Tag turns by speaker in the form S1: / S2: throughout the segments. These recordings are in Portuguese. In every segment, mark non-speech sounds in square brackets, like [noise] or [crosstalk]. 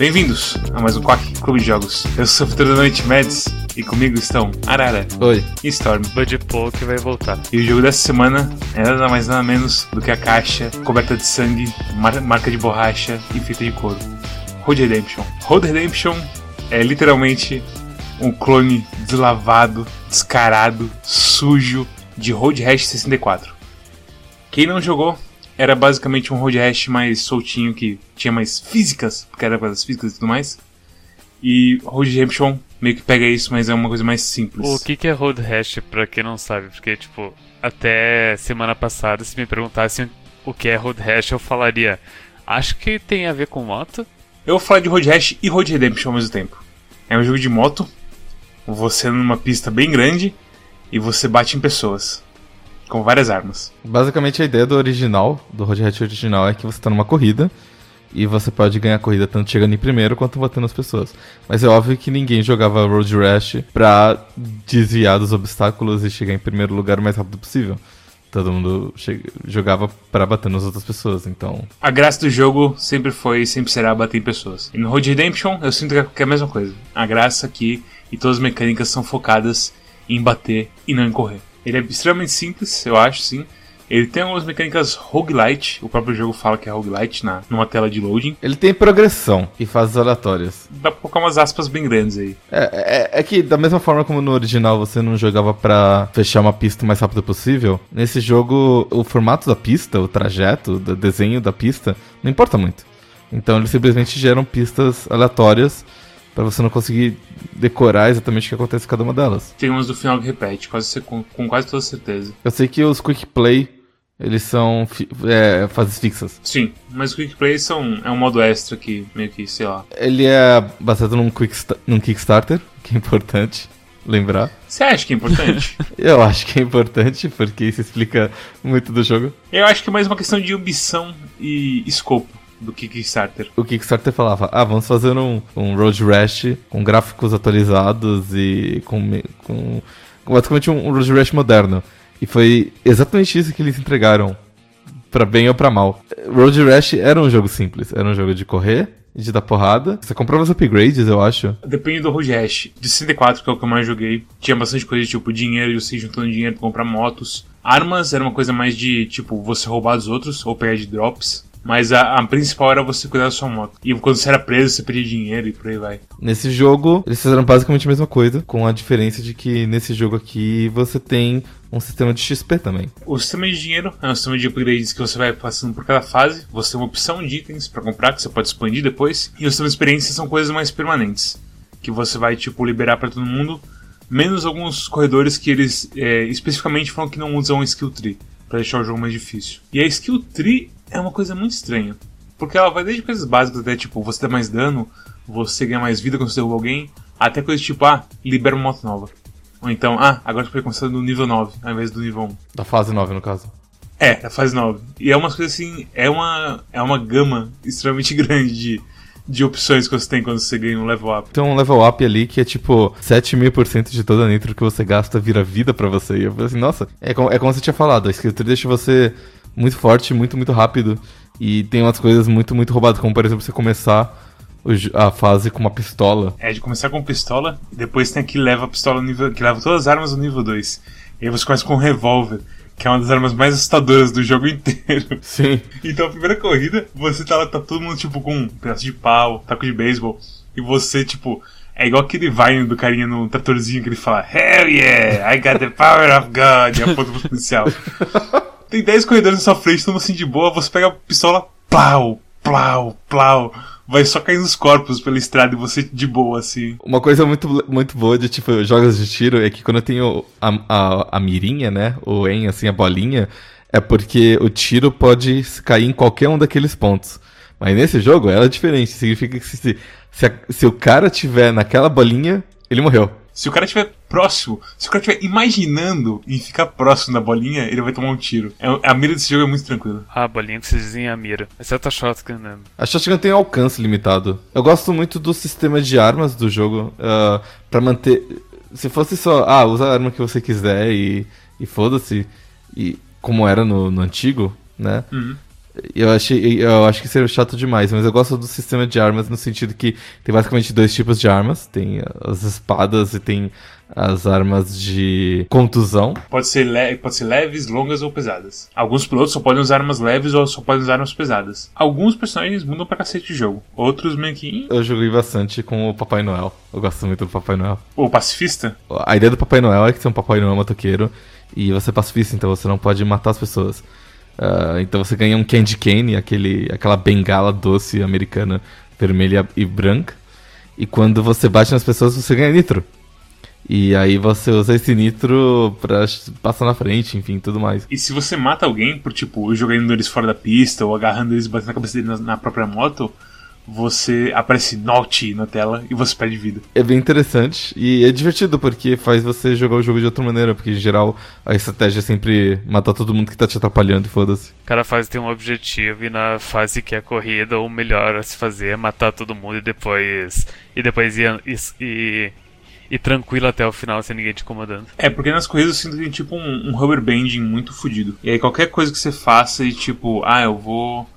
S1: Bem-vindos a mais um Quack Clube de Jogos. Eu sou o Futuro da Noite Mads e comigo estão Arara
S2: Oi.
S1: e Storm.
S3: Bud Paul que vai voltar.
S1: E o jogo dessa semana é nada mais nada menos do que a caixa coberta de sangue, mar- marca de borracha e fita de couro. Road Redemption. Road Redemption é literalmente um clone deslavado, descarado, sujo de Road Rash 64. Quem não jogou era basicamente um Road Rash mais soltinho que tinha mais físicas, porque era das físicas e tudo mais. E Road Redemption meio que pega isso, mas é uma coisa mais simples.
S3: O que, que é Road Rash, pra quem não sabe? Porque, tipo, até semana passada, se me perguntassem o que é Road Rash, eu falaria. Acho que tem a ver com moto.
S1: Eu vou falar de Road Rash e Road Redemption ao mesmo tempo. É um jogo de moto, você numa pista bem grande e você bate em pessoas. Com várias armas.
S2: Basicamente a ideia do original, do Road Rash original, é que você tá numa corrida e você pode ganhar a corrida tanto chegando em primeiro quanto batendo as pessoas. Mas é óbvio que ninguém jogava Road Rash pra desviar dos obstáculos e chegar em primeiro lugar o mais rápido possível. Todo mundo jogava pra bater nas outras pessoas, então.
S1: A graça do jogo sempre foi e sempre será bater em pessoas. E no Road Redemption eu sinto que é- que é a mesma coisa. A graça aqui e todas as mecânicas são focadas em bater e não em correr. Ele é extremamente simples, eu acho, sim. Ele tem algumas mecânicas roguelite, o próprio jogo fala que é roguelite na, numa tela de loading.
S2: Ele tem progressão e fases aleatórias.
S1: Dá pra colocar umas aspas bem grandes aí.
S2: É, é- é que, da mesma forma como no original você não jogava pra fechar uma pista o mais rápido possível, nesse jogo o formato da pista, o trajeto, o desenho da pista, não importa muito. Então eles simplesmente geram pistas aleatórias pra você não conseguir decorar exatamente o que acontece em cada uma delas.
S1: Tem umas do final que repete, quase, com, com quase toda certeza.
S2: Eu sei que os quick play, eles são é, fases fixas.
S1: Sim, mas o Quick Play são, é um modo extra que meio que, sei lá.
S2: Ele é baseado num, quick num Kickstarter, [laughs] que é importante lembrar.
S1: Você acha que é importante? [laughs]
S2: Eu acho que é importante, porque isso explica muito do jogo.
S1: Eu acho que é mais uma questão de ambição e escopo do Kickstarter.
S2: O Kickstarter falava, ah, vamos fazer um, um Road Rash com gráficos atualizados e com, com, basicamente um, Road Rash moderno. E foi exatamente isso que eles entregaram, pra bem ou pra mal. Road Rash era um jogo simples, era um jogo de correr, de dar porrada. Você comprava os upgrades, eu acho.
S1: Depende do Road Rash. De 64, que é o que eu mais joguei, tinha bastante coisa tipo dinheiro, você juntando dinheiro pra comprar motos. Armas era uma coisa mais de, tipo, você roubar dos outros ou pegar de drops. Mas a, a principal era você cuidar da sua moto. E quando você era preso, você pedia dinheiro e por aí vai.
S2: Nesse jogo, eles fizeram basicamente a mesma coisa, com a diferença de que nesse jogo aqui você tem um sistema de XP também.
S1: O sistema de dinheiro é um sistema de upgrades que você vai passando por cada fase. Você tem uma opção de itens pra comprar que você pode expandir depois. E o sistema de experiência são coisas mais permanentes. Que você vai, tipo, liberar pra todo mundo. Menos alguns corredores que eles é, especificamente falam que não usam skill tree. Pra deixar o jogo mais difícil. E a skill tree é uma coisa muito estranha. Porque ela vai desde coisas básicas até, tipo, você dá mais dano, você ganha mais vida quando você derruba alguém. Até coisas tipo, ah, libera uma moto nova. Ou então, ah, agora você pode começar no nível 9 ao invés do nível 1.
S2: Da fase 9, no caso.
S1: É, da fase 9. E é umas coisas assim, é uma, é uma gama extremamente [laughs] grande de, de opções que você tem quando você ganha um level up.
S2: Tem um level up ali que é tipo 7 mil por cento de toda a nitro que você gasta vira vida pra você. E eu falei assim, nossa, é como, é como você tinha falado, a escritura deixa você muito forte, muito, muito rápido. E tem umas coisas muito, muito roubadas, como por exemplo você começar a fase com uma pistola.
S1: É de começar com pistola, depois tem a que leva a pistola no nível. que leva todas as armas no nível 2. E aí você começa com um revólver, que é uma das armas mais assustadoras do jogo [laughs] inteiro.
S2: Sim.
S1: Então a primeira corrida, você tá lá, tá todo mundo tipo com um pedaço de pau, taco de beisebol, e você, tipo, é igual aquele Vine do carinha no tratorzinho que ele fala Hell yeah, I got the power of God, e aponta pro policial. [laughs] Tem 10 corredores na sua frente, mundo assim de boa, você pega a pistola, plau, plau, plau, vai só cair nos corpos pela estrada e você de boa, assim.
S2: Uma coisa muito, muito boa de, tipo, jogos de tiro é que quando eu tenho a, a, a mirinha, né? Ou em, assim, a bolinha, é porque o tiro pode cair em qualquer um daqueles pontos. Mas nesse jogo, ela é diferente. Significa que se, se, a- se o cara tiver naquela bolinha, ele morreu.
S1: Se o cara estiver próximo, se o cara estiver imaginando em ficar próximo da bolinha, ele vai tomar um tiro. É- a mira desse jogo é muito tranquila.
S3: Ah, a bolinha que vocês dizem é a mira. Exceto a shotgun, né?
S2: A shotgun tem um alcance limitado. Eu gosto muito do sistema de armas do jogo. ah, pra manter. Se fosse só, ah, usa a arma que você quiser e, e foda-se. E como era no, no antigo, né?
S1: Uhum.
S2: Eu, achei, eu acho que seria chato demais, mas eu gosto do sistema de armas no sentido que tem basicamente dois tipos de armas. Tem as espadas e tem as armas de contusão.
S1: Pode ser, le pode ser leves, longas ou pesadas. Alguns pilotos só podem usar armas leves ou só podem usar armas pesadas. Alguns personagens mudam pra cacete de jogo. Outros meio que.
S2: Eu joguei bastante com o Papai Noel. Eu gosto muito do Papai Noel.
S1: O pacifista?
S2: A ideia do Papai Noel é que você é um Papai Noel motoqueiro e você é pacifista, então você não pode matar as pessoas. Uh, então você ganha um candy cane, aquele, aquela bengala doce americana vermelha e branca. E quando você bate nas pessoas, você ganha nitro. E aí você usa esse nitro pra passar na frente, enfim, tudo mais.
S1: E se você mata alguém por, tipo, jogando eles fora da pista ou agarrando eles batendo na cabeça deles na, na própria moto, você aparece Naughty na tela e você perde vida.
S2: É bem interessante e é divertido porque faz você jogar o jogo de outra maneira, porque em geral a estratégia é sempre matar todo mundo que tá te atrapalhando e foda-se.
S3: Cada fase tem um objetivo e na fase que é corrida o melhor a se fazer é matar todo mundo e depois e depois ir, e, e tranquilo até o final sem ninguém te incomodando.
S1: É, porque nas corridas você tem tipo um, um rubber banding muito fodido. E aí qualquer coisa que você faça e tipo, ah, eu vou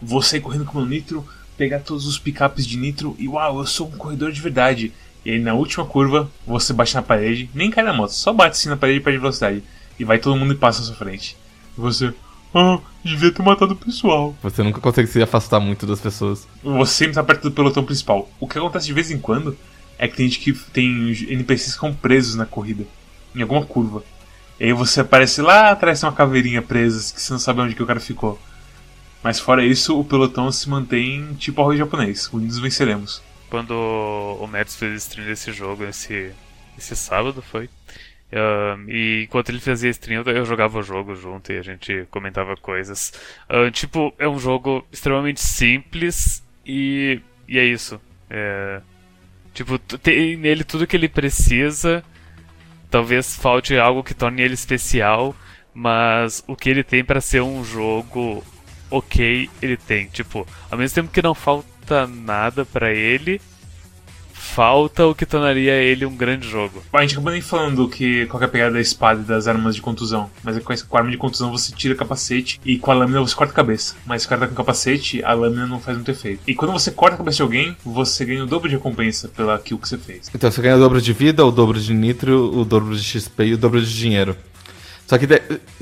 S1: vou sair correndo com o meu nitro pegar todos os picapes de nitro e uau, eu sou um corredor de verdade. E aí na última curva você bate na parede, nem cai na moto, só bate assim na parede e perde velocidade. E vai todo mundo e passa à sua frente. E você, ah, devia ter matado o pessoal.
S2: Você nunca consegue se afastar muito das pessoas.
S1: Você sempre tá perto do pelotão principal. O que acontece de vez em quando é que tem gente que tem NPCs que ficam presos na corrida, em alguma curva. E aí você aparece lá atrás tem uma caveirinha presa que você não sabe onde que o cara ficou. Mas fora isso, o pelotão se mantém tipo arroz japonês. Unidos venceremos.
S3: Quando o Mets fez stream desse jogo, esse, esse sábado foi. E enquanto ele fazia stream, eu jogava o jogo junto e a gente comentava coisas. Tipo, é um jogo extremamente simples e, e é isso. É, tipo, tem nele tudo que ele precisa. Talvez falte algo que torne ele especial, mas o que ele tem para ser um jogo ok ele tem. Tipo, ao mesmo tempo que não falta nada para ele, falta o que tornaria ele um grande jogo.
S1: A gente acabou nem falando que qual é a pegada da espada e das armas de contusão. Mas é com a arma de contusão você tira capacete e com a lâmina você corta a cabeça. Mas se o cara tá com capacete, a lâmina não faz muito efeito. E quando você corta a cabeça de alguém, você ganha o dobro de recompensa pela kill que você fez.
S2: Então você ganha o dobro de vida, o dobro de nitro, o dobro de XP e o dobro de dinheiro. Só que,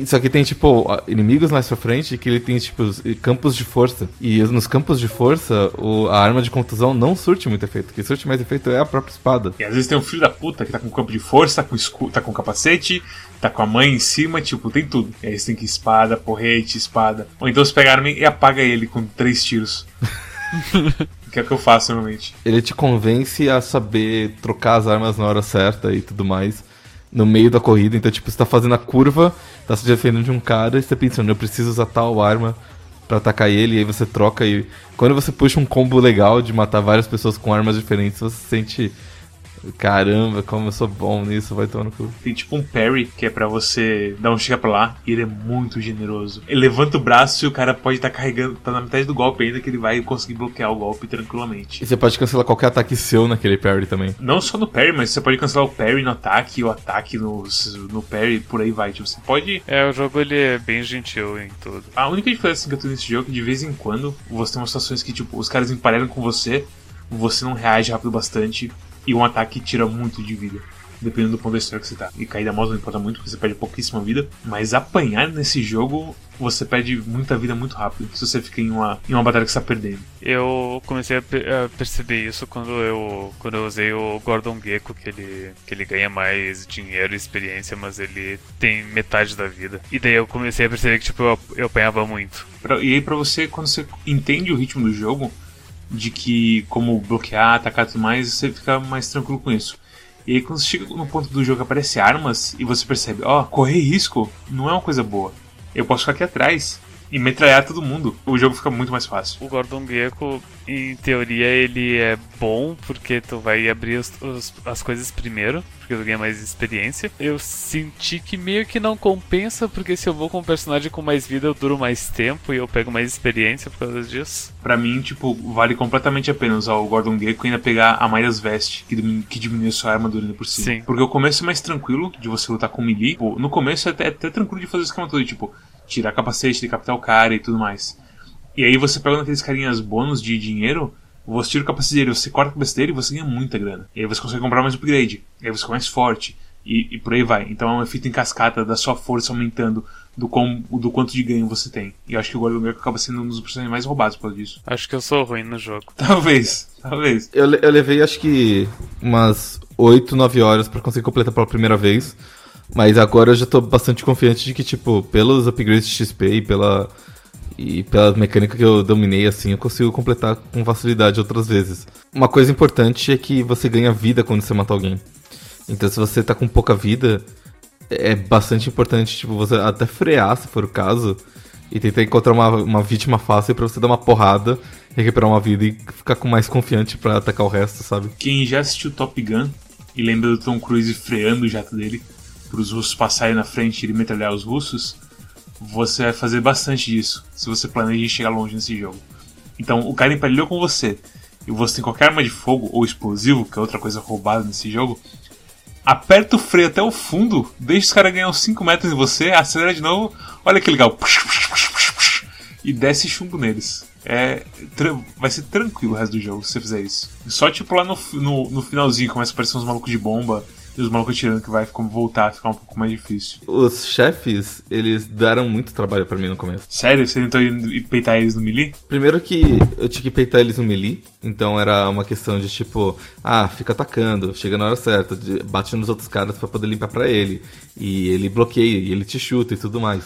S2: só que tem, tipo, inimigos mais pra frente que ele tem, tipo, campos de força. E nos campos de força, o, a arma de contusão não surte muito efeito. O que surte mais efeito é a própria espada.
S1: E às vezes tem um filho da puta que tá com campo de força, tá com, escu tá com capacete, tá com a mãe em cima, tipo, tem tudo. E aí você tem que espada, porrete, espada. Ou então você pega a arma e apaga ele com três tiros. [laughs] que é o que eu faço normalmente.
S2: Ele te convence a saber trocar as armas na hora certa e tudo mais no meio da corrida. Então, tipo, você tá fazendo a curva, tá se defendendo de um cara e você tá pensando, eu preciso usar tal arma para atacar ele, e aí você troca e. Quando você puxa um combo legal de matar várias pessoas com armas diferentes, você sente Caramba, como eu sou bom nisso, vai tomar no cu.
S1: Tem tipo um parry que é para você dar um chega pra lá e ele é muito generoso. Ele levanta o braço e o cara pode estar tá carregando, tá na metade do golpe ainda que ele vai conseguir bloquear o golpe tranquilamente.
S2: E você pode cancelar qualquer ataque seu naquele parry também.
S1: Não só no parry, mas você pode cancelar o parry no ataque, o ataque no, no parry, por aí vai. Tipo, você pode.
S3: É, o jogo ele é bem gentil em tudo.
S1: A única diferença que eu tenho nesse jogo é que de vez em quando você tem umas situações que, tipo, os caras emparelham com você, você não reage rápido bastante e um ataque tira muito de vida. Dependendo do ponto da história que você tá. E cair da moto não importa muito, porque você perde pouquíssima vida. Mas apanhar nesse jogo, você perde muita vida muito rápido. Se você fica em uma, em uma batalha que você tá perdendo.
S3: Eu comecei a, a perceber isso quando eu, quando eu usei o Gordon Gecko, que ele, que ele ganha mais dinheiro e experiência, mas ele tem metade da vida. E daí eu comecei a perceber que tipo, eu, eu apanhava muito.
S1: Pra, e aí pra você, quando você entende o ritmo do jogo, de que como bloquear, atacar e tudo mais, você fica mais tranquilo com isso. E aí quando você chega no ponto do jogo que aparece armas e você percebe, ó, oh, correr risco não é uma coisa boa. Eu posso ficar aqui atrás e metralhar todo mundo. O jogo fica muito mais fácil.
S3: O Gordon Gecko, em teoria, ele é bom porque tu vai abrir os, os, as coisas primeiro, porque tu ganha mais experiência. Eu senti que meio que não compensa, porque se eu vou com um personagem com mais vida, eu duro mais tempo e eu pego mais experiência por causa disso.
S1: Pra mim, tipo, vale completamente a pena usar o Gordon Gecko e ainda pegar a Midas Vest, que, que diminui sua armadura por cima. Sim. Porque o começo é mais tranquilo de você lutar com melee. Pô, no começo é até, é até tranquilo de fazer o esquema todo, tipo, tirar capacete, decapitar o cara e tudo mais. E aí você pega aqueles carinhas bônus de dinheiro, você tira o capacete dele, você corta a cabeça dele e você ganha muita grana. E aí você consegue comprar mais upgrade. E aí você fica mais forte. E, e por aí vai. Então é um efeito em cascata da sua força aumentando do, com, do quanto de ganho você tem. E eu acho que o Gordon Gekko acaba sendo um dos personagens mais roubados por causa disso.
S3: Acho que eu sou ruim no jogo.
S1: Talvez, talvez.
S2: Eu, eu levei acho que umas 8, 9 horas para conseguir completar pela primeira vez. Mas agora eu já tô bastante confiante de que, tipo, pelos upgrades de XP e pela. E pela mecânica que eu dominei, assim, eu consigo completar com facilidade outras vezes. Uma coisa importante é que você ganha vida quando você mata alguém. Então se você tá com pouca vida, é bastante importante, tipo, você até frear, se for o caso, e tentar encontrar uma, uma vítima fácil para você dar uma porrada, recuperar uma vida e ficar com mais confiante para atacar o resto, sabe?
S1: Quem já assistiu Top Gun e lembra do Tom Cruise freando o jato dele para os russos passarem na frente e metralhar os russos, você vai fazer bastante disso se você planeja chegar longe nesse jogo. Então, o cara empalhou com você e você tem qualquer arma de fogo ou explosivo, que é outra coisa roubada nesse jogo, aperta o freio até o fundo, deixa os caras ganhar uns 5 metros em você, acelera de novo, olha que legal, e desce chumbo neles. É, vai ser tranquilo o resto do jogo se você fizer isso. Só tipo lá no, no, no finalzinho começa a aparecer uns malucos de bomba e os malucos tirando que vai voltar a ficar um pouco mais difícil.
S2: Os chefes, eles deram muito trabalho para mim no começo.
S1: Sério? Você tentou ir peitar eles no melee?
S2: Primeiro que eu tinha que peitar eles no melee, então era uma questão de tipo, ah, fica atacando, chega na hora certa, bate nos outros caras para poder limpar para ele. E ele bloqueia, e ele te chuta e tudo mais.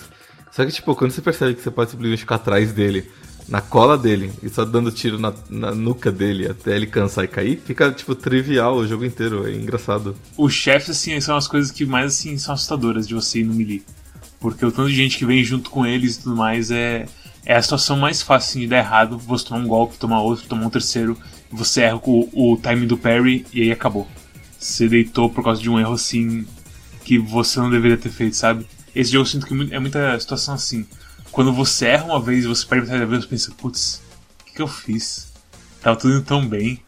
S2: Só que, tipo, quando você percebe que você pode simplesmente ficar atrás dele na cola dele e só dando tiro na, na, nuca dele até ele cansar e cair, fica, tipo, trivial o jogo inteiro. É engraçado.
S1: Os chefes, assim, são as coisas que mais, assim, são assustadoras de você ir no melee. Porque o tanto de gente que vem junto com eles e tudo mais é, é a situação mais fácil assim, de dar errado. Você tomar um golpe, tomar outro, tomar um terceiro, você erra o, o time do parry e aí acabou. Você deitou por causa de um erro assim que você não deveria ter feito, sabe? Esse jogo eu sinto que é muita situação assim quando você erra uma vez e você perde metade da vez, você pensa, putz, o que, que eu fiz? Tava tudo indo tão bem.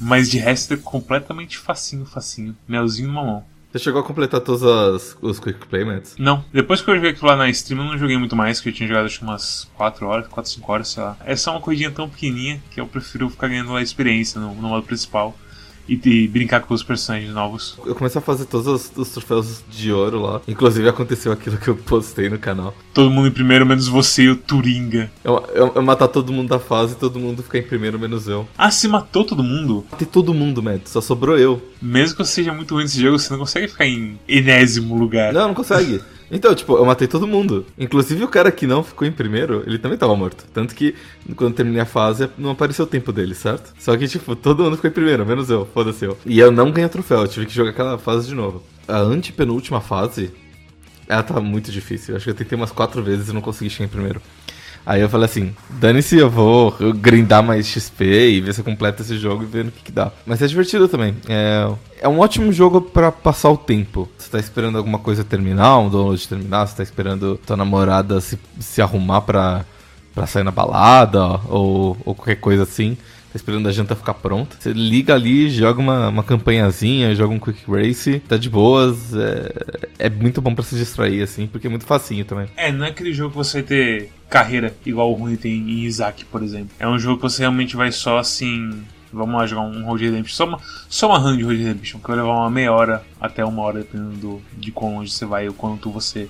S1: Mas de resto é completamente facinho, facinho. Melzinho numa mão.
S2: Você chegou a completar todos as, os Quick Playmats?
S1: Não. Depois que eu joguei aquilo lá na stream, eu não joguei muito mais, que eu tinha jogado acho umas 4 horas, 4, 5 horas, sei lá. É só uma coisinha tão pequenininha que eu prefiro ficar ganhando a experiência no, no modo principal e, e, brincar com os personagens novos.
S2: Eu comecei a fazer todos os, os, troféus de ouro lá. Inclusive aconteceu aquilo que eu postei no canal.
S1: Todo mundo em primeiro, menos você e o Turinga.
S2: Eu, eu, eu matar todo mundo da fase e todo mundo ficar em primeiro, menos eu.
S1: Ah, você matou todo mundo?
S2: Matei todo mundo, Matt. Só sobrou eu.
S1: Mesmo que você seja muito ruim nesse jogo, você não consegue ficar em enésimo lugar.
S2: Não, não consegue. Então, tipo, eu matei todo mundo. Inclusive o cara que não ficou em primeiro, ele também tava morto. Tanto que quando terminei a fase, não apareceu o tempo dele, certo? Só que, tipo, todo mundo ficou em primeiro, menos eu, foda-se eu. E eu não ganhei troféu, eu tive que jogar aquela fase de novo. A antepenúltima fase, ela tá muito difícil. Eu acho que eu tentei umas quatro vezes e não consegui chegar em primeiro. Aí eu falei assim, dane-se, eu vou grindar mais XP e ver se eu completo esse jogo e ver no que, que dá. Mas é divertido também. É, é um ótimo jogo para passar o tempo. Você tá esperando alguma coisa terminar, um download terminar, você tá esperando tua namorada se, se arrumar pra, pra sair na balada ou, ou qualquer coisa assim tá esperando a janta ficar pronta. Você liga ali, joga uma, uma campanhazinha, joga um quick race, tá de boas. É, é muito bom para se distrair, assim, porque é muito facinho também.
S1: É, não é aquele jogo que você vai ter carreira igual o Rune tem em Isaac, por exemplo. É um jogo que você realmente vai só assim. Vamos lá jogar um Road Redemption. Só uma, só uma run de Road Redemption, que vai levar uma meia hora até uma hora, dependendo do, de quão longe você vai ou quanto você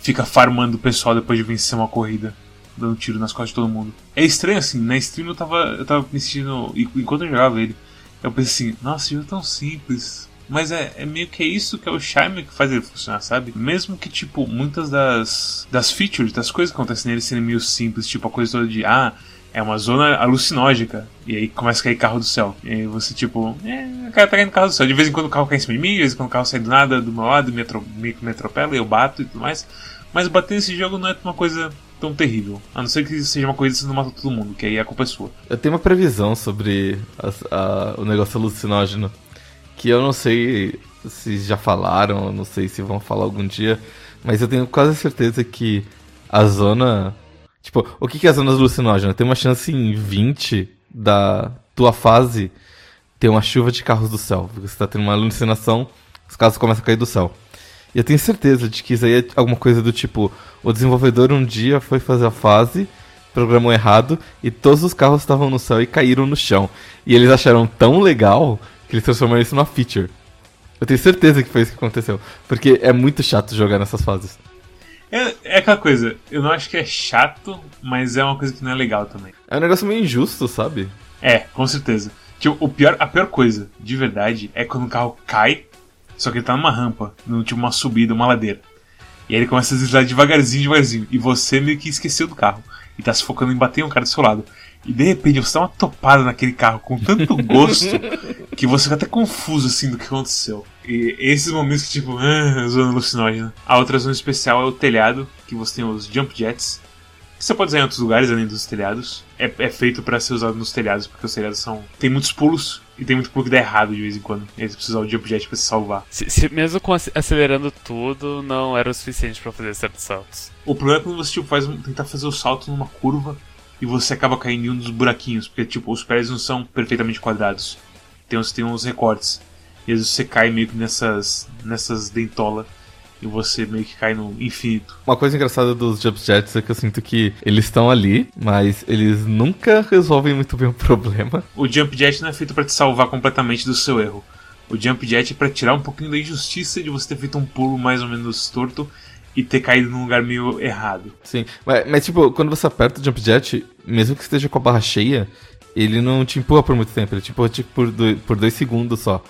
S1: fica farmando o pessoal depois de vencer uma corrida dando tiro nas costas de todo mundo. É estranho assim, na stream eu tava, eu tava me sentindo. Enquanto eu jogava ele, eu pensei assim, nossa, jogo é tão simples. Mas é, é meio que é isso que é o charme que faz ele funcionar, sabe? Mesmo que, tipo, muitas das, das features, das coisas que acontecem nele serem meio simples, tipo a coisa toda de, ah, é uma zona alucinógica. E aí começa a cair carro do céu. E aí você, tipo, é, o cara tá caindo carro do céu. De vez em quando o carro cai em cima de mim, de vez em quando o carro sai do nada do meu lado, me, atro me, me atropela eu bato e tudo mais. Mas bater nesse jogo não é uma coisa tão terrível. A não ser que seja uma coisa que você não mata todo mundo, que aí a culpa é sua.
S2: Eu tenho uma previsão sobre a, a, o negócio alucinógeno. Que eu não sei se já falaram, não sei se vão falar algum dia. Mas eu tenho quase certeza que a zona. Tipo, o que é a zona alucinógena? Tem uma chance em 20 da tua fase ter uma chuva de carros do céu. Você está tendo uma alucinação, os carros começam a cair do céu. E eu tenho certeza de que isso aí é alguma coisa do tipo: o desenvolvedor um dia foi fazer a fase programou errado e todos os carros estavam no céu e caíram no chão. E eles acharam tão legal que eles transformaram isso numa feature. Eu tenho certeza que foi isso que aconteceu. Porque é muito chato jogar nessas fases.
S1: É, é aquela coisa, eu não acho que é chato, mas é uma coisa que não é legal também.
S2: É um negócio meio injusto, sabe?
S1: É, com certeza. Tipo, o pior, a pior coisa, de verdade, é quando o carro cai, só que ele tá numa rampa, no, tipo uma subida, uma ladeira. E aí ele começa a deslizar devagarzinho, devagarzinho. E você meio que esqueceu do carro. E tá se focando em bater um cara do seu lado. E de repente você dá uma topada naquele carro com tanto [laughs] gosto que você fica até confuso assim do que aconteceu. E esses momentos que tipo, [laughs] ah, zona alucinógena. A outra zona especial é o telhado, que você tem os jump jets. Você pode usar em outros lugares além dos telhados. É, é feito para ser usado nos telhados, porque os telhados são. tem muitos pulos e tem muito pulo que dá errado de vez em quando. E aí você precisa usar o jump jet pra se salvar.
S3: Se, se- mesmo com ac- acelerando tudo, não era o suficiente pra fazer certos saltos.
S1: O problema é quando você tipo, faz um- tentar fazer o salto numa curva e você acaba caindo em um dos buraquinhos, porque tipo, os pés não são perfeitamente quadrados. Tem uns, tem uns recortes. E às vezes você cai meio que nessas, nessas dentolas e você meio que cai no infinito.
S2: Uma coisa engraçada dos Jump Jets é que eu sinto que eles estão ali, mas eles nunca resolvem muito bem o problema.
S1: O jump jet não é feito pra te salvar completamente do seu erro. O jump jet é pra tirar um pouquinho da injustiça de você ter feito um pulo mais ou menos torto e ter caído num lugar meio errado.
S2: Sim, mas, mas, tipo, quando você aperta o Jump Jet, mesmo que esteja com a barra cheia, ele não te empurra por muito tempo, ele te empurra tipo, por, dois, por dois segundos só.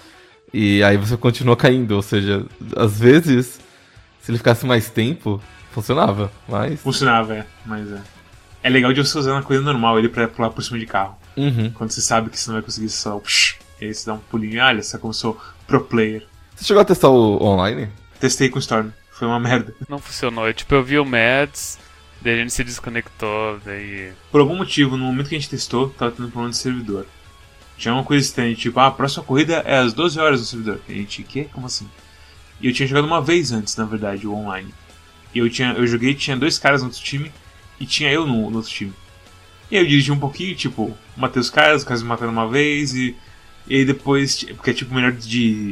S2: E aí você continua caindo, ou seja, às vezes, se ele ficasse mais tempo, funcionava, mas...
S1: Funcionava, é, mas é. É legal de você usar na coisa normal ele pra pular por cima de carro.
S2: Uhum.
S1: Quando você sabe que você não vai conseguir só. Psh, e aí você dá um pulinho, olha, você começou pro player.
S2: Você chegou a testar o online?
S1: Testei com o Storm, foi uma [laughs] merda.
S3: Não funcionou. Eu, tipo, eu vi o Mads, daí a gente se desconectou, daí.
S1: Por algum motivo, no momento que a gente testou, tava tendo problema de servidor. Tinha uma coisa estranha, tipo, ah, a próxima corrida é às 12 horas no servidor. E a gente, quê? Como assim? E eu tinha jogado uma vez antes, na verdade, o online. E eu, tinha, eu joguei, tinha dois caras no outro time, e tinha eu no, no outro time. E aí eu dirigi um pouquinho, tipo, matei os caras, os caras me mataram uma vez, e, e aí depois, porque é tipo melhor de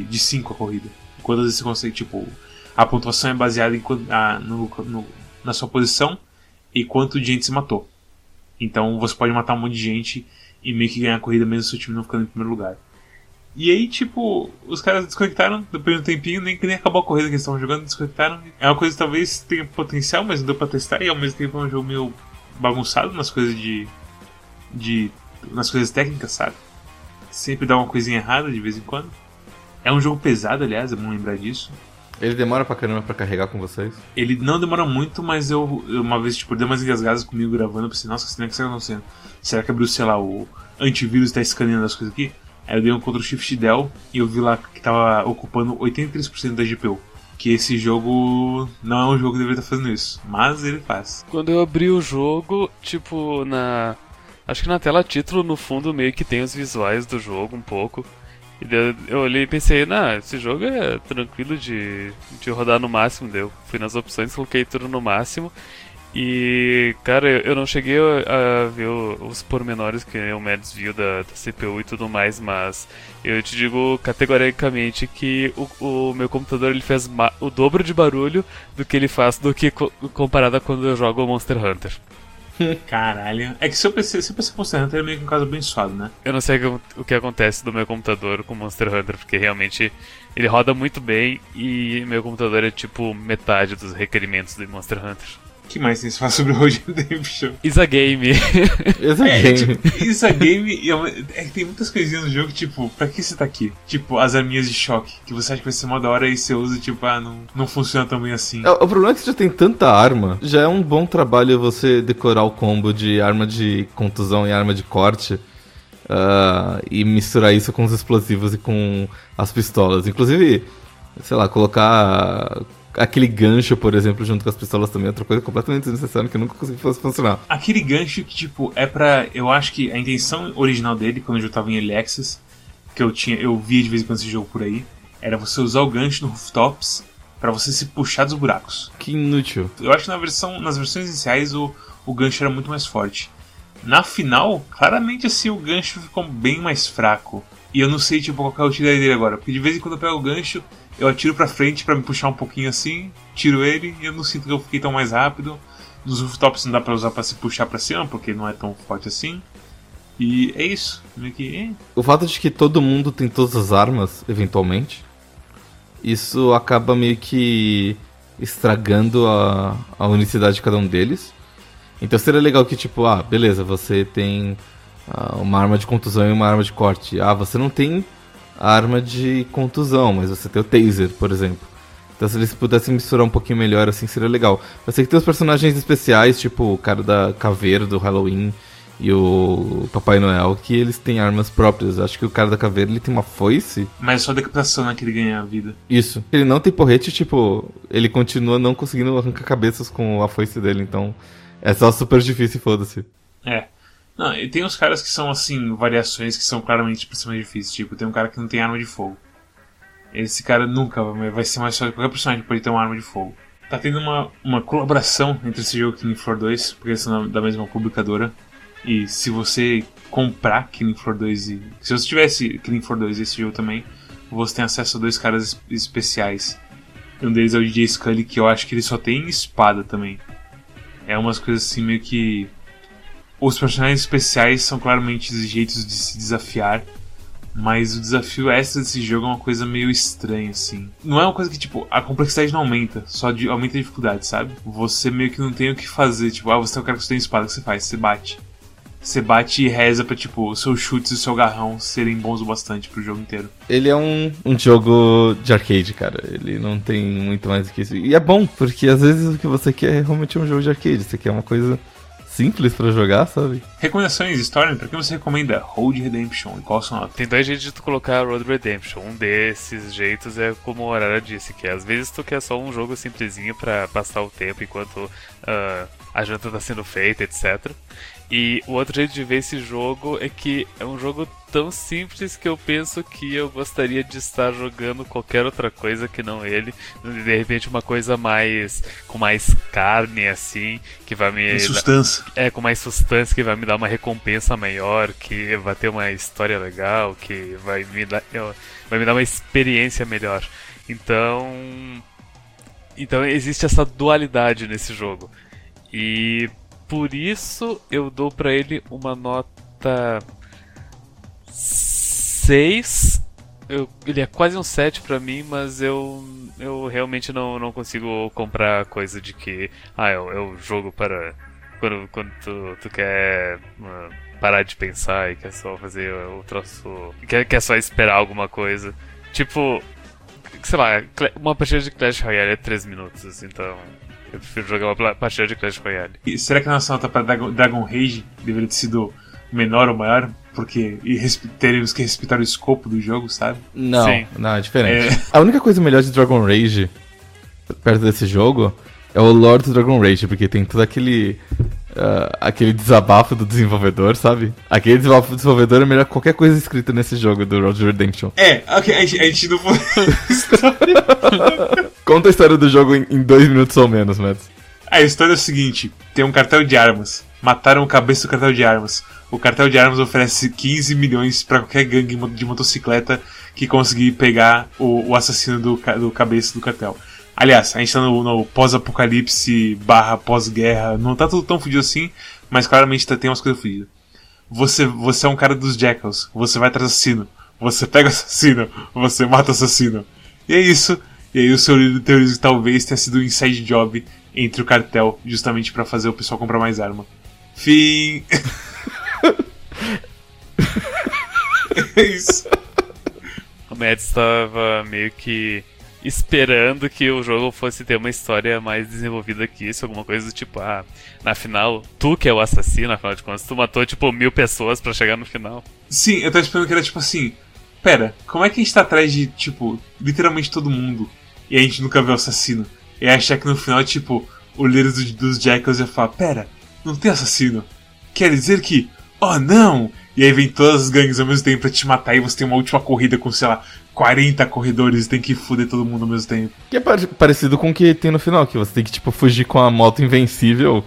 S1: 5 de cinco a corrida. Quando às vezes você consegue, tipo, a pontuação é baseada em, a, no, no- na sua posição e quanto de gente se matou. Então você pode matar um monte de gente e meio que ganhar a corrida mesmo se o time não ficando em primeiro lugar. E aí, tipo, os caras desconectaram depois de um tempinho, nem que nem acabou a corrida que eles estavam jogando, desconectaram. É uma coisa que talvez tenha potencial, mas não deu pra testar, e ao mesmo tempo é um jogo meio bagunçado nas coisas de. de. nas coisas técnicas, sabe? Sempre dá uma coisinha errada de vez em quando. É um jogo pesado, aliás, é bom lembrar disso.
S2: Ele demora pra caramba pra carregar com vocês?
S1: Ele não demora muito, mas eu, uma vez, tipo, deu umas engasgadas comigo gravando, eu pensei, nossa, que estranho que está acontecendo? Será que abriu, sei lá, o antivírus tá escaneando as coisas aqui? Aí eu dei um Ctrl Shift Del e eu vi lá que tava ocupando 83% da GPU. Que esse jogo não é um jogo que deveria estar fazendo isso, mas ele faz.
S3: Quando eu abri o jogo, tipo, na. Acho que na tela título, no fundo, meio que tem os visuais do jogo um pouco. E eu olhei e pensei, nah, esse jogo é tranquilo de, de rodar no máximo. Daí eu fui nas opções, coloquei tudo no máximo. E, cara, eu eu não cheguei a, ver os pormenores que o Mads viu da, da CPU e tudo mais, mas eu te digo categoricamente que o, o meu computador ele fez o dobro de barulho do que ele faz do que co- comparado a quando eu jogo o Monster Hunter. [laughs]
S1: Caralho. É que seu PC, seu PC Monster Hunter é meio que um caso abençoado, né?
S3: Eu não sei o que- o que acontece do meu computador com Monster Hunter, porque realmente ele roda muito bem e meu computador é tipo metade dos requerimentos do Monster Hunter.
S1: O que mais tem que se falar sobre o Road Redemption?
S3: Isa Game.
S2: Esse
S1: É,
S2: game.
S1: tipo, isso é game. e é uma- É que tem muitas coisinhas no jogo, tipo, pra que você tá aqui? Tipo, as arminhas de choque, que você acha que vai ser uma da hora e você usa, tipo, ah, não, não funciona tão bem assim.
S2: É, O problema é que você já tem tanta arma. Já é um bom trabalho você decorar o combo de arma de contusão e arma de corte. ah, e misturar isso com os explosivos e com as pistolas. Inclusive, sei lá, colocar aquele gancho, por exemplo, junto com as pistolas também é outra coisa completamente desnecessária que eu nunca consegui fazer funcionar.
S1: Aquele gancho que, tipo, é pra. Eu acho que a intenção original dele, quando eu tava em Early Access, que eu tinha. Eu via de vez em quando esse jogo por aí, era você usar o gancho no rooftops pra você se puxar dos buracos.
S2: Que inútil.
S1: Eu acho que na versão, nas versões iniciais o, o gancho era muito mais forte. Na final, claramente assim, o gancho ficou bem mais fraco. E eu não sei, tipo, qual é a utilidade dele agora. Porque de vez em quando eu pego o gancho, eu atiro pra frente pra me puxar um pouquinho assim, tiro ele e eu não sinto que eu fiquei tão mais rápido. Nos rooftops não dá pra usar pra se puxar pra cima, porque não é tão forte assim. E é isso. Meio que.
S2: O fato de que todo mundo tem todas as armas, eventualmente, isso acaba meio que estragando a, a unicidade de cada um deles. Então seria legal que, tipo, ah, beleza, você tem ah, uma arma de contusão e uma arma de corte. Ah, você não tem a arma de contusão, mas você tem o taser, por exemplo. Então se eles pudessem misturar um pouquinho melhor, assim, seria legal. Eu sei que tem os personagens especiais, tipo o cara da caveira do Halloween e o Papai Noel, que eles têm armas próprias. Acho que o cara da caveira, ele tem uma foice.
S1: Mas é só decapitação né, que ele ganha a vida.
S2: Isso. Ele não tem porrete, tipo, ele continua não conseguindo arrancar cabeças com a foice dele, então é só super difícil, foda-se.
S1: É. Não, e tem uns caras que são, assim, variações que são claramente pra ser mais difíceis. Tipo, tem um cara que não tem arma de fogo. Esse cara nunca vai ser mais que qualquer personagem por ele ter uma arma de fogo. Tá tendo uma, uma colaboração entre esse jogo e Killing Floor 2, porque eles são da mesma publicadora. E se você comprar Killing Floor 2 e. Se você tivesse Killing Floor 2 e esse jogo também, você tem acesso a dois caras es- especiais. Um deles é o DJ Scully, que eu acho que ele só tem espada também. É umas coisas assim meio que. Os personagens especiais são claramente jeitos de se desafiar. Mas o desafio extra desse jogo é uma coisa meio estranha, assim. Não é uma coisa que, tipo, a complexidade não aumenta, só de, aumenta a dificuldade, sabe? Você meio que não tem o que fazer. Tipo, ah, você tem um cara que tem espada, o que você faz? Você bate. Você bate e reza pra, tipo, seus chutes e o seu garrão serem bons o bastante pro jogo inteiro.
S2: Ele é um, um jogo de arcade, cara. Ele não tem muito mais do que isso. E é bom, porque às vezes o que você quer é realmente um jogo de arcade. Você quer uma coisa simples pra jogar, sabe?
S1: Recomendações, Storm, pra que você recomenda Road Redemption e qual a sua nota?
S3: Tem dois jeitos de tu colocar Road Redemption. Um desses jeitos é como a Arara disse, que às vezes tu quer só um jogo simplesinho pra passar o tempo enquanto ah, a janta tá sendo feita, etc. E o outro jeito de ver esse jogo é que é um jogo tão simples que eu penso que eu gostaria de estar jogando qualquer outra coisa que não ele. De repente uma coisa mais. com mais carne assim, que vai me.
S1: Em sustância.
S3: É, com mais substância, que vai me dar uma recompensa maior, que vai ter uma história legal, que vai me dar, vai me dar uma experiência melhor. Então. Então existe essa dualidade nesse jogo. E por isso eu dou pra ele uma nota 6. Eu, ele é quase um 7 pra mim, mas eu, eu realmente não, não consigo comprar coisa de que ah, é, o- é jogo para quando, quando tu, tu quer ah, parar de pensar e quer só fazer o troço. Quer, quer só esperar alguma coisa. Tipo, sei lá, uma partida de Clash Royale é 3 minutos, então eu prefiro jogar uma partida de Clash Royale.
S1: E será que a nossa nota pra Dragon, Dragon Rage deveria ter sido menor ou maior? Porque e teremos que respeitar o escopo do jogo, sabe?
S2: Não,
S3: Sim.
S2: não, é diferente.
S1: É.
S2: A única coisa melhor de Dragon Rage, perto desse jogo, é o lore do Dragon Rage, porque tem todo aquele. Ah, aquele desabafo do desenvolvedor, sabe? Aquele desabafo do desenvolvedor é melhor que qualquer coisa escrita nesse jogo do Road Redemption.
S1: É, ok, a gente, a gente não foi. [laughs]
S2: Conta a história do jogo em, em dois minutos ou menos, Mads.
S1: A história é o seguinte: tem um cartel de armas. Mataram o cabeça do cartel de armas. O cartel de armas oferece 15 milhões pra qualquer gangue de motocicleta que conseguir pegar o, o assassino do, do cabeça do cartel. Aliás, a gente tá no, no pós-apocalipse barra pós-guerra. Não tá tudo tão fudido assim, mas claramente tá, tem umas coisas fodidas. Você, você é um cara dos Jackals. Você vai atrás assassino. Você pega assassino. Você mata o assassino. E é isso. E aí o seu líder teoriza que talvez tenha sido um inside job entre o cartel, justamente pra fazer o pessoal comprar mais arma. Fim. [laughs] é isso.
S3: O Mads estava meio que esperando que o jogo fosse ter uma história mais desenvolvida que isso, alguma coisa do tipo, ah, na final, tu que é o assassino, afinal de contas, tu matou tipo mil pessoas pra chegar no final.
S1: Sim, eu tava esperando que era tipo assim. Pera, como é que a gente tá atrás de, tipo, literalmente todo mundo e a gente nunca vê o assassino? E achar que no final, tipo, o líder dos, dos Jackals ia falar: Pera, não tem assassino. Quer dizer que. Oh não! E aí vem todas as gangues ao mesmo tempo pra te matar e você tem uma última corrida com, sei lá, 40 corredores e tem que fuder todo mundo ao mesmo tempo.
S2: Que é pare- parecido com o que tem no final, que você tem que, tipo, fugir com a moto invencível,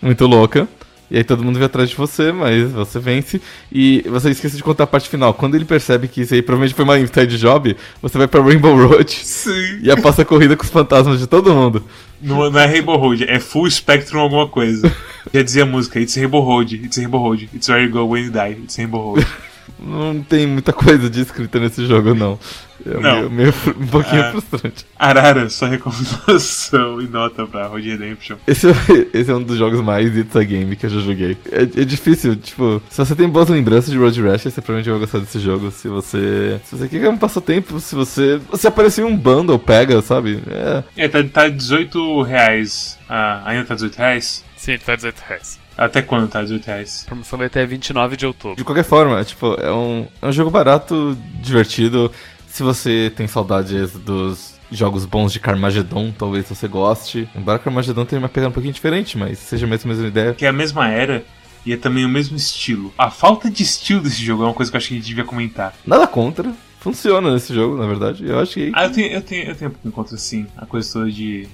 S2: muito louca, E aí todo mundo vem atrás de você, mas você vence. E você esquece de contar a parte final. Quando ele percebe que isso aí provavelmente foi uma inside job, você vai pra Rainbow Road
S1: Sim.
S2: e apassa a corrida com os fantasmas de todo mundo.
S1: Não, não é Rainbow Road, é Full Spectrum alguma coisa. [laughs] Já dizia a música, It's Rainbow Road, It's Rainbow Road, It's where you go when you die, It's Rainbow Road. [laughs]
S2: Não tem muita coisa de escrita nesse jogo, não. É
S1: Não.
S2: Meio, meio um pouquinho
S1: Ah.
S2: frustrante.
S1: Arara, sua recomendação e nota pra Road Redemption.
S2: Esse, é- [laughs] esse é um dos jogos mais It's a Game que eu já joguei. É, é difícil, tipo, se você tem boas lembranças de Road Rash, você provavelmente vai gostar desse jogo. Se você. Se você quer um passatempo, se você. Se aparecer em um bundle, pega, sabe? É.
S1: É, tá, tá 18 reais. Ah, ainda tá 18 reais?
S3: Sim, ele tá 18 reais.
S1: Até quando tá 18 reais?
S3: A promoção vai até 29 de outubro.
S2: De qualquer forma, é, tipo, é um, é um jogo barato, divertido. Se você tem saudades dos jogos bons de Carmageddon, talvez você goste. Embora Carmageddon tenha uma pegada um pouquinho diferente, mas seja mesmo a mesma ideia.
S1: Que é a mesma era e é também o mesmo estilo. A falta de estilo desse jogo é uma coisa que eu acho que a gente devia comentar.
S2: Nada contra. Funciona nesse jogo, na verdade. Eu acho que.
S1: Ah, eu tenho, eu tenho, eu tenho um pouco contra, sim. A coisa toda de.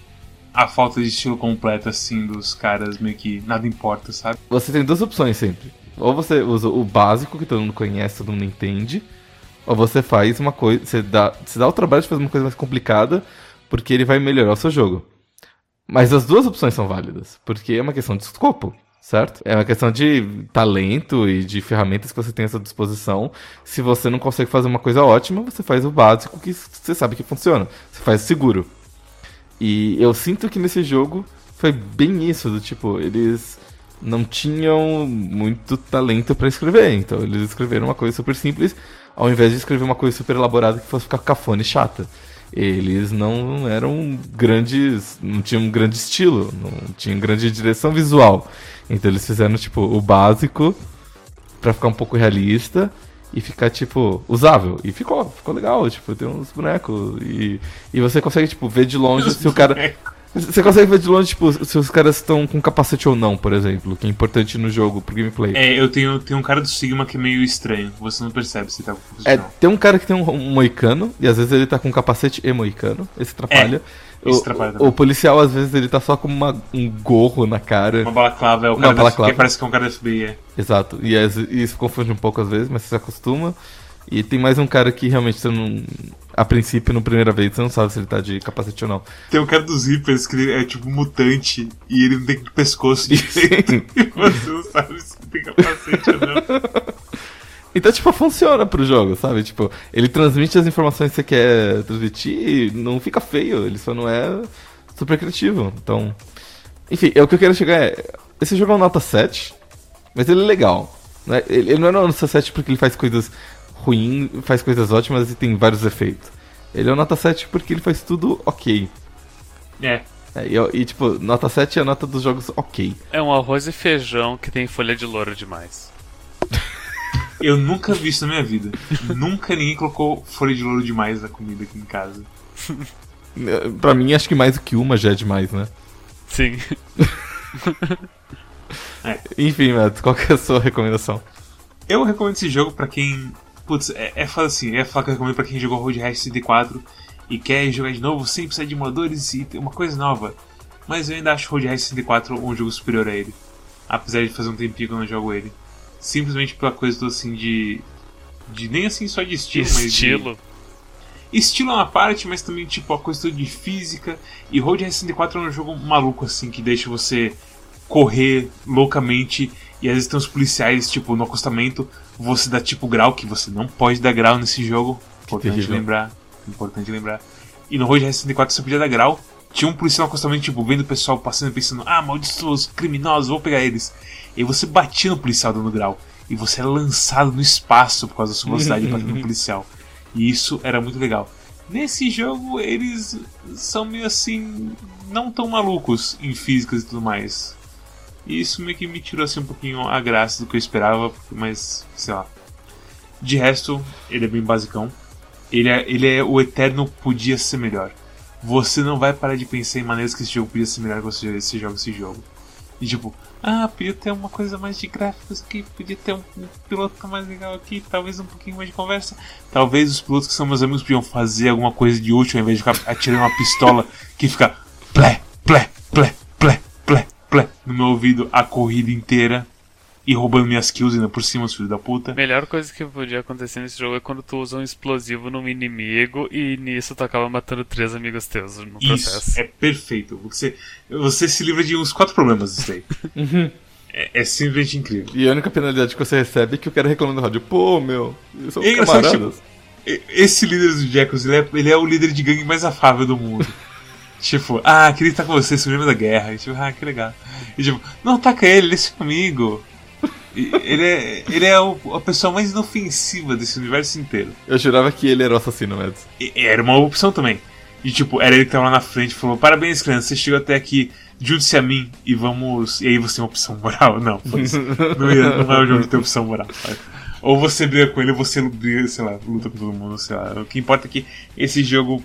S1: A falta de estilo completo, assim, dos caras, meio que nada importa, sabe?
S2: Você tem duas opções sempre. Ou você usa o básico que todo mundo conhece, todo mundo entende. Ou você faz uma coisa. Você dá, você dá o trabalho de fazer uma coisa mais complicada, porque ele vai melhorar o seu jogo. Mas as duas opções são válidas, porque é uma questão de escopo, certo? É uma questão de talento e de ferramentas que você tem à sua disposição. Se você não consegue fazer uma coisa ótima, você faz o básico que você sabe que funciona. Você faz seguro. E eu sinto que nesse jogo foi bem isso, do tipo, eles não tinham muito talento pra escrever, então eles escreveram uma coisa super simples, ao invés de escrever uma coisa super elaborada que fosse ficar cafona e chata. Eles não eram grandes, não tinham um grande estilo, não tinham grande direção visual. Então eles fizeram tipo o básico pra ficar um pouco realista e ficar, tipo, usável. E ficou, ficou legal, tipo, tem uns bonecos. E, e você consegue, tipo, ver de longe se o cara. Você consegue ver de longe, tipo, se os caras estão com capacete ou não, por exemplo, que é importante no jogo, pro gameplay.
S1: É, eu tenho, tenho um cara do Sigma que é meio estranho. Você não percebe se tá com
S2: É,
S1: não.
S2: tem um cara que tem um, um moicano, e às vezes ele tá com capacete e moicano, esse atrapalha.
S1: esse
S2: o,
S1: atrapalha
S2: o, policial, às vezes, ele tá só com uma, um gorro na cara.
S1: Uma balaclava é o
S2: Uma
S1: cara da-
S2: balaclava.
S1: que parece que é um cara da FBI. É.
S2: Exato. E, e isso confunde um pouco às vezes, mas você se acostuma. E tem mais um cara que realmente você não. A princípio, na primeira vez, você não sabe se ele tá de capacete ou não.
S1: Tem um cara dos Zippers que ele é tipo mutante e ele não tem pescoço [laughs] direito. [laughs] e você não sabe se tem capacete ou não. [laughs]
S2: Então, tipo, funciona pro jogo, sabe? Tipo, ele transmite as informações que você quer transmitir e não fica feio, ele só não é super criativo. Então. Enfim, é o que eu quero chegar é. Esse jogo é um nota 7, mas ele é legal. Né? Ele, ele não é um nota 7 porque ele faz coisas ruins, faz coisas ótimas e tem vários efeitos. Ele é um nota 7 porque ele faz tudo ok.
S1: É.
S2: É, e, e, tipo, nota 7 é a nota dos jogos ok.
S3: É um arroz e feijão que tem folha de louro demais. [laughs]
S1: Eu nunca vi isso na minha vida. nunca ninguém colocou folha de louro demais na comida aqui em casa.
S2: É, [laughs] Pra mim, acho que mais do que uma já é demais, né?
S3: Sim. [laughs]
S2: Enfim, Matt, qual que é a sua recomendação?
S1: Eu recomendo esse jogo pra quem. Putz, é, é assim, é falar que eu recomendo pra quem jogou Road Rash 64 e quer jogar de novo sem precisar de emuladores e ter uma coisa nova. Mas eu ainda acho Road Rash 64 um jogo superior a ele. Apesar de fazer um tempinho que eu não jogo ele. Simplesmente pela coisa toda assim de. De nem assim só de estilo, mas. de-
S3: Estilo.
S1: Estilo é uma parte, mas também tipo a coisa de física. E Road Rash 64 é um jogo maluco assim que deixa você correr loucamente e às vezes tem uns policiais tipo no acostamento, você dá tipo grau que você não pode dar grau nesse jogo. Importante
S2: terrível.
S1: lembrar, importante lembrar. E no Road Rash 64 você podia dar grau. Tinha um policial acostamento tipo vendo o pessoal passando e pensando: "Ah, malditos criminosos, vou pegar eles". E você batia no policial dando grau e você era lançado no espaço por causa da sua velocidade [laughs] batendo no policial. E isso era muito legal. Nesse jogo, eles são meio assim. não tão malucos em físicas e tudo mais. E isso meio que me tirou assim um pouquinho a graça do que eu esperava, mas sei lá. De resto, ele é bem basicão. Ele é, ele é o eterno podia ser melhor. Você não vai parar de pensar em maneiras que esse jogo podia ser melhor que você esse joga esse jogo. E tipo, ah, podia ter uma coisa mais de gráficos aqui, podia ter um, um piloto mais legal aqui, talvez um pouquinho mais de conversa. Talvez os pilotos que são meus amigos podiam fazer alguma coisa de útil ao invés de ficar atirando uma pistola que fica plé, plé, plé, plé, no meu ouvido a corrida inteira e roubando minhas kills ainda por cima, os filhos da puta.
S3: Melhor coisa que podia acontecer nesse jogo é quando tu usa um explosivo num inimigo e nisso tu acaba matando três amigos teus no processo.
S1: Isso, é perfeito. Você, você se livra de uns quatro problemas disso aí. [laughs] é, é simplesmente incrível.
S2: E a única penalidade que você recebe é que o cara reclama no rádio. Pô, meu, são
S1: É
S2: camaradas.
S1: tipo, Esse líder dos Jackals, ele é, ele é o líder de gangue mais afável do mundo. [laughs] tipo, ah, queria estar com você, sobrevivendo da guerra. E, tipo, ah, que legal. E tipo, não ataca ele, ele é seu amigo. E ele é, ele é o- a pessoa mais inofensiva desse universo inteiro.
S2: Eu jurava que ele era o assassino, Mads.
S1: E- era uma opção também. E tipo, era ele que tava lá na frente e falou: Parabéns, criança, você chegou até aqui, junte-se a mim e vamos. E aí você tem uma opção moral. Não, foda-se. não, ia- não é o jogo de ter opção moral. Ou você briga com ele, ou você briga, sei lá, luta com todo mundo, sei lá. O que importa é que esse jogo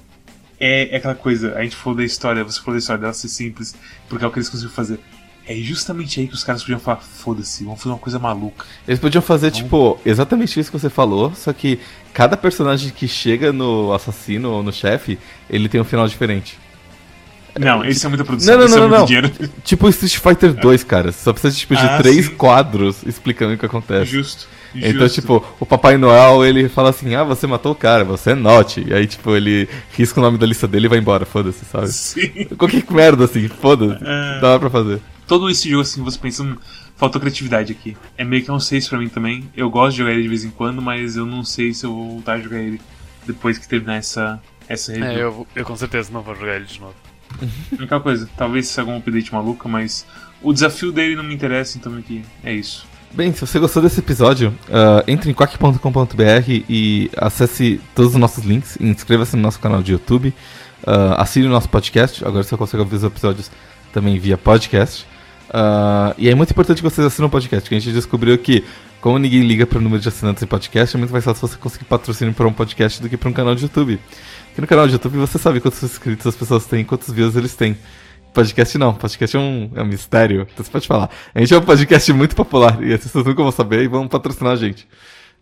S1: é, é aquela coisa. A gente falou da história, você falou da história dela ser simples, porque é o que eles conseguiram fazer. É justamente aí que os caras podiam falar: foda-se, vamos fazer uma coisa maluca.
S2: Eles podiam fazer, tipo, exatamente isso que você falou, só que cada personagem que chega no assassino ou no chefe, ele tem um final diferente.
S1: Não, isso é muita produção,
S2: Não, não,
S1: isso
S2: não,
S1: é muito
S2: não.
S1: dinheiro.
S2: Tipo Street Fighter 2, cara. Só precisa tipo, de
S1: Ah,
S2: três
S1: sim.
S2: quadros explicando o que acontece.
S1: Justo.
S2: Então,
S1: justo.
S2: tipo, o Papai Noel, ele fala assim, ah, você matou o cara, você é Not. E aí, tipo, ele risca o nome da lista dele e vai embora, foda-se, sabe?
S1: Sim. [laughs]
S2: Qualquer merda, assim, foda-se.
S1: É.
S2: Dá pra fazer.
S1: todo esse jogo assim, você pensa, hum, faltou criatividade aqui. É meio que um 6 pra mim também. Eu gosto de jogar ele de vez em quando, mas eu não sei se eu vou voltar a jogar ele depois que terminar essa, essa review.
S3: É, eu, eu com certeza não vou jogar ele de novo.
S1: Única coisa, talvez seja algum update maluca, mas o desafio dele não me interessa, então é que é isso.
S2: Bem, se você gostou desse episódio, ah, entre em quack.com.br e acesse todos os nossos links, inscreva-se no nosso canal de YouTube, ah, assine o nosso podcast, agora você consegue ouvir os episódios também via podcast. Ah, e é muito importante que vocês assinem o podcast, que a gente descobriu que, como ninguém liga para o número de assinantes em podcast, é muito mais fácil você conseguir patrocínio para um podcast do que para um canal de YouTube. Porque no canal de YouTube você sabe quantos inscritos as pessoas têm, quantos views eles têm. Podcast não, podcast é um, é um mistério, então você pode falar. A gente é um podcast muito popular e as pessoas nunca vão saber e vão patrocinar a gente.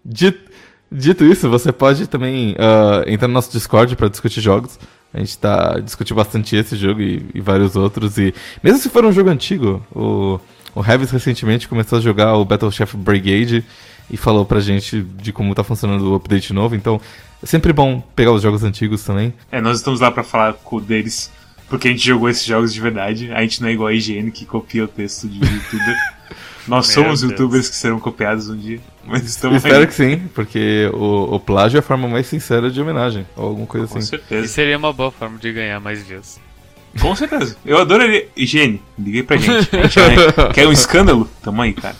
S2: Dito, dito isso, você pode também ah, entrar no nosso Discord para discutir jogos. A gente tá discutindo bastante esse jogo e, e vários outros. E mesmo se for um jogo antigo, o, o Heavis recentemente começou a jogar o Battle Chef Brigade e falou pra gente de como tá funcionando o update novo. Então é sempre bom pegar os jogos antigos também.
S1: É, nós estamos lá pra falar com deles, porque a gente jogou esses jogos de verdade. A gente não é igual a IGN que copia o texto de youtuber. [laughs] Nós
S3: Meu
S1: somos
S3: Deus.
S1: youtubers que serão copiados um dia, mas estamos
S2: Espero
S1: aí.
S2: que sim, porque o, o plágio é a forma mais sincera de homenagem, ou alguma coisa
S1: Com
S2: assim.
S3: E
S1: certeza.
S3: seria uma boa forma de ganhar mais views.
S1: Com certeza. Eu adoraria. Higiene, liguei pra gente. A gente vai- [laughs] Quer um escândalo? Tamo aí, cara.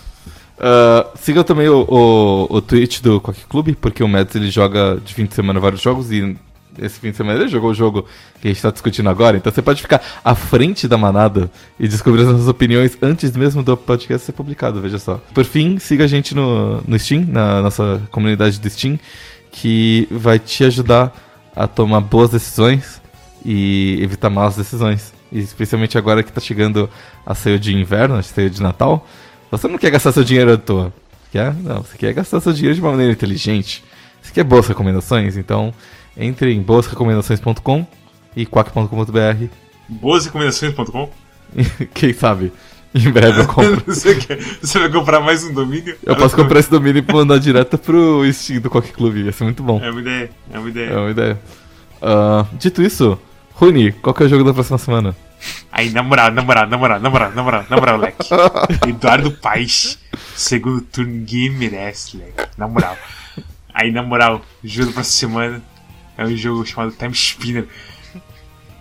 S2: Ah, siga também o, o, o Twitch do Quack Club, porque o Mads ele joga de fim de semana vários jogos e esse fim de semana ele jogou o jogo que a gente tá discutindo agora. Então você pode ficar à frente da manada e descobrir as nossas opiniões antes mesmo do podcast ser publicado, veja só. Por fim, siga a gente no, no Steam, na nossa comunidade do Steam, que vai te ajudar a tomar boas decisões e evitar más decisões. Especialmente agora que tá chegando a ceia de inverno, a ceia de Natal. Você não quer gastar seu dinheiro à toa. Quer? Não, você quer gastar seu dinheiro de uma maneira inteligente. Você quer boas recomendações? Então, entre em boasrecomendações.com e quack.com.br.
S1: Boasrecomendações.com [laughs]
S2: Quem sabe? Em breve eu compro. [laughs]
S1: você, quer, você vai comprar mais um domínio?
S2: Eu posso comprar esse domínio e mandar direto pro Steam do Quack Club. Ia ser muito bom.
S1: É uma ideia, é uma ideia.
S2: É uma ideia. Ah, dito isso, Runi, qual que é o jogo da próxima semana?
S1: Aí, na moral, na moral, na moral, na moral, na moral, na moral, leque. [laughs] Eduardo Paes, segundo turno, ninguém merece, leque. Na moral. Aí, na moral, juro pra essa semana, é um jogo chamado Time Spinner.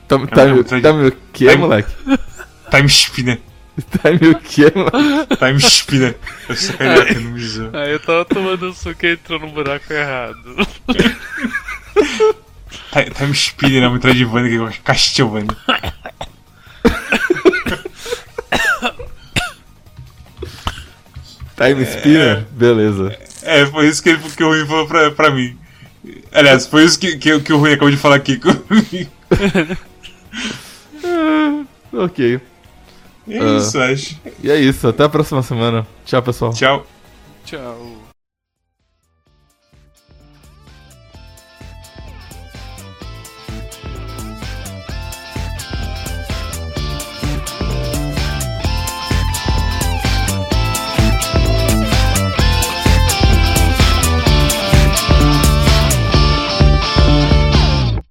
S2: Time, time,
S1: Time-
S2: time o que,
S1: Time-
S2: moleque?
S1: Time Spinner.
S2: Time o que, moleque?
S1: Time Spinner. Eu sou carioca, não me zoa.
S3: Ah, eu tava tomando um suco e entrou no buraco errado. [laughs]
S1: Ti- Time Spinner é uma Metroidvania que é igual Castlevania.
S2: Time Spinner? Beleza.
S1: É, foi isso que, ele, que o Rui falou pra, pra mim. Aliás, foi isso que, que, que o Rui acabou de falar aqui comigo. [laughs]
S2: Ok.
S1: É isso, acho.
S2: E é isso, até a próxima semana. Tchau, pessoal.
S1: Tchau.
S3: Tchau.